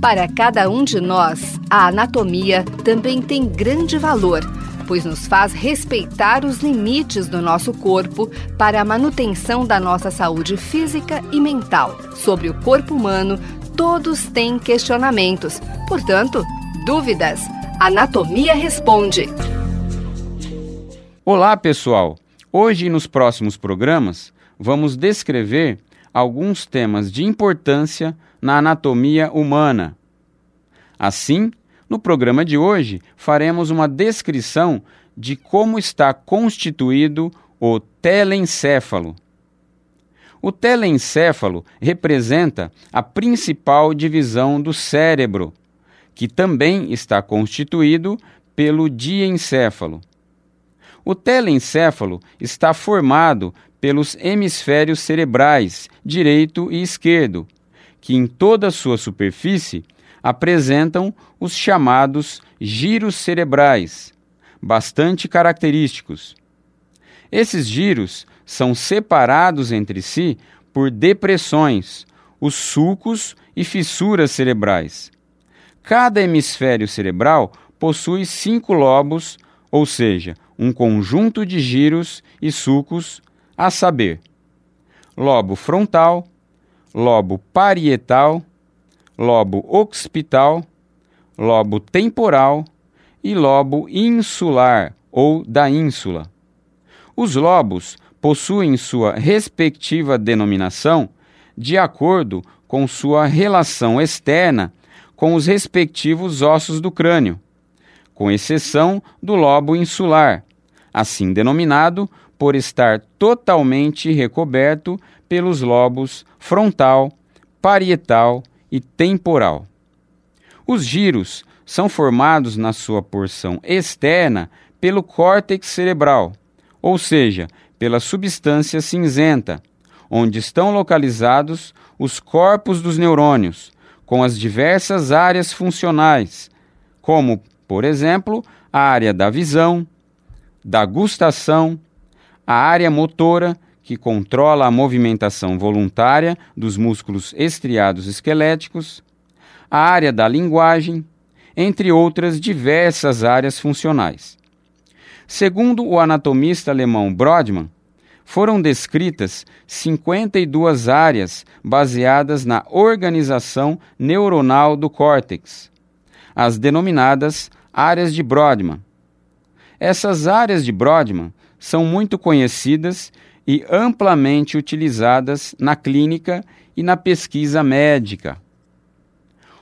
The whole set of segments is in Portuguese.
Para cada um de nós, a anatomia também tem grande valor, pois nos faz respeitar os limites do nosso corpo para a manutenção da nossa saúde física e mental. Sobre o corpo humano, todos têm questionamentos, portanto, dúvidas. Anatomia Responde. Olá, pessoal! Hoje e nos próximos programas vamos descrever alguns temas de importância na anatomia humana. Assim, no programa de hoje, faremos uma descrição de como está constituído o telencéfalo. O telencéfalo representa a principal divisão do cérebro, que também está constituído pelo diencéfalo. O telencéfalo está formado pelos hemisférios cerebrais, direito e esquerdo, que em toda a sua superfície apresentam os chamados giros cerebrais, bastante característicos. Esses giros são separados entre si por depressões, os sulcos e fissuras cerebrais. Cada hemisfério cerebral possui cinco lobos, ou seja, um conjunto de giros e sulcos a saber, lobo frontal, lobo parietal, lobo occipital, lobo temporal e lobo insular ou da ínsula. Os lobos possuem sua respectiva denominação de acordo com sua relação externa com os respectivos ossos do crânio, com exceção do lobo insular, assim denominado por estar totalmente recoberto pelos lobos frontal, parietal e temporal. Os giros são formados na sua porção externa pelo córtex cerebral, ou seja, pela substância cinzenta, onde estão localizados os corpos dos neurônios, com as diversas áreas funcionais, como, por exemplo, a área da visão, da gustação, a área motora, que controla a movimentação voluntária dos músculos estriados esqueléticos, a área da linguagem, entre outras diversas áreas funcionais. Segundo o anatomista alemão Brodmann, foram descritas 52 áreas baseadas na organização neuronal do córtex, as denominadas áreas de Brodmann. Essas áreas de Brodmann são muito conhecidas e amplamente utilizadas na clínica e na pesquisa médica.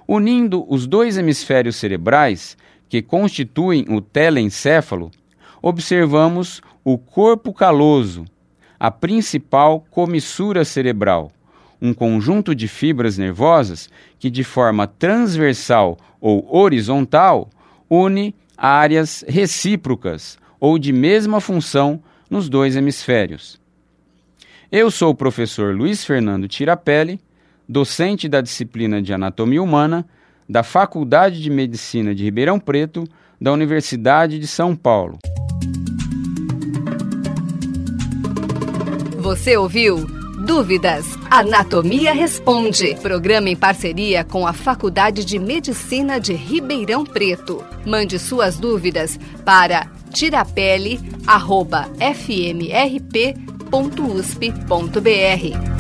Unindo os dois hemisférios cerebrais, que constituem o telencéfalo, observamos o corpo caloso, a principal comissura cerebral, um conjunto de fibras nervosas que, de forma transversal ou horizontal, une áreas recíprocas ou de mesma função nos dois hemisférios. Eu sou o professor Luiz Fernando Tirapelli, docente da disciplina de Anatomia Humana da Faculdade de Medicina de Ribeirão Preto, da Universidade de São Paulo. Você ouviu? Dúvidas? Anatomia Responde. Programa em parceria com a Faculdade de Medicina de Ribeirão Preto. Mande suas dúvidas para tirapele.fmrp.usp.br.